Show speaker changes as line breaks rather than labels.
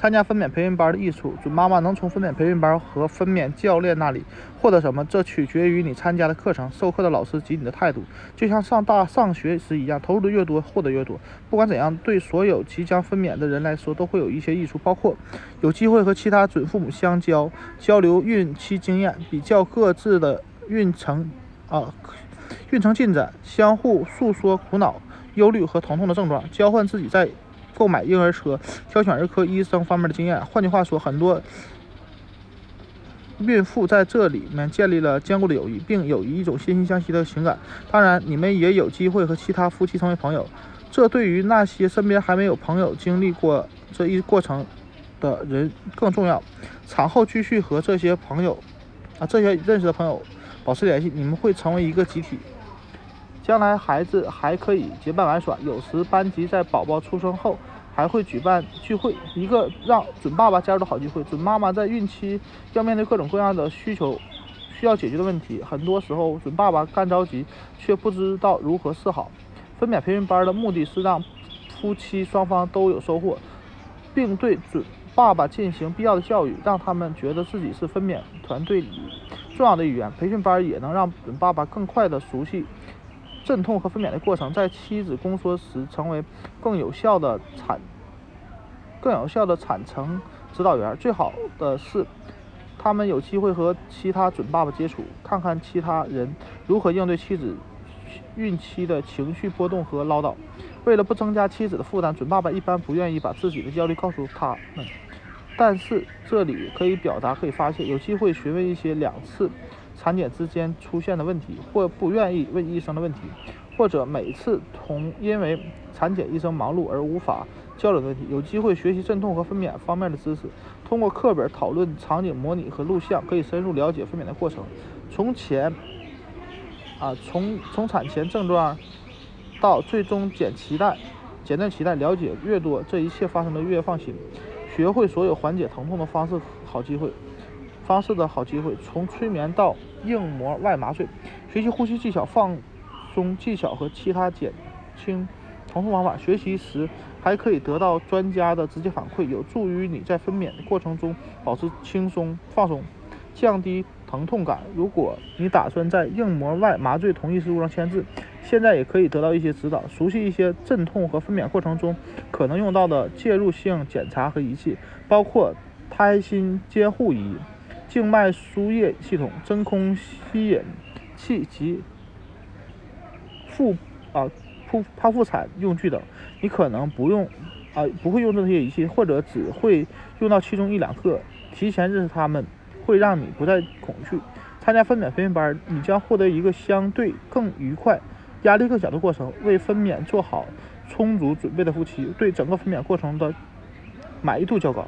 参加分娩培训班的益处，准妈妈能从分娩培训班和分娩教练那里获得什么？这取决于你参加的课程、授课的老师及你的态度。就像上大上学时一样，投入的越多，获得越多。不管怎样，对所有即将分娩的人来说，都会有一些益处，包括有机会和其他准父母相交，交流孕期经验，比较各自的孕程啊孕程进展，相互诉说苦恼、忧虑和疼痛的症状，交换自己在。购买婴儿车、挑选儿科医生方面的经验。换句话说，很多孕妇在这里面建立了坚固的友谊，并有一种惺惺相惜的情感。当然，你们也有机会和其他夫妻成为朋友。这对于那些身边还没有朋友经历过这一过程的人更重要。产后继续和这些朋友啊，这些认识的朋友保持联系，你们会成为一个集体。将来孩子还可以结伴玩耍，有时班级在宝宝出生后还会举办聚会，一个让准爸爸加入的好机会。准妈妈在孕期要面对各种各样的需求，需要解决的问题，很多时候准爸爸干着急，却不知道如何是好。分娩培训班的目的是让夫妻双方都有收获，并对准爸爸进行必要的教育，让他们觉得自己是分娩团队里重要的一员。培训班也能让准爸爸更快地熟悉。阵痛和分娩的过程，在妻子宫缩时成为更有效的产、更有效的产程指导员。最好的是，他们有机会和其他准爸爸接触，看看其他人如何应对妻子孕期的情绪波动和唠叨。为了不增加妻子的负担，准爸爸一般不愿意把自己的焦虑告诉他们。但是这里可以表达，可以发泄，有机会询问一些两次。产检之间出现的问题，或不愿意问医生的问题，或者每次同因为产检医生忙碌而无法交流的问题，有机会学习阵痛和分娩方面的知识。通过课本讨论、场景模拟和录像，可以深入了解分娩的过程。从前啊，从从产前症状到最终剪脐带、剪断脐带，了解越多，这一切发生的越放心。学会所有缓解疼痛的方式，好机会。方式的好机会，从催眠到硬膜外麻醉，学习呼吸技巧、放松技巧和其他减轻疼痛方法。学习时还可以得到专家的直接反馈，有助于你在分娩的过程中保持轻松、放松，降低疼痛感。如果你打算在硬膜外麻醉同意书上签字，现在也可以得到一些指导，熟悉一些阵痛和分娩过程中可能用到的介入性检查和仪器，包括胎心监护仪。静脉输液系统、真空吸引器及腹啊剖剖腹产用具等，你可能不用啊不会用这些仪器，或者只会用到其中一两个。提前认识它们，会让你不再恐惧。参加分娩培训班，你将获得一个相对更愉快、压力更小的过程。为分娩做好充足准备的夫妻，对整个分娩过程的满意度较高。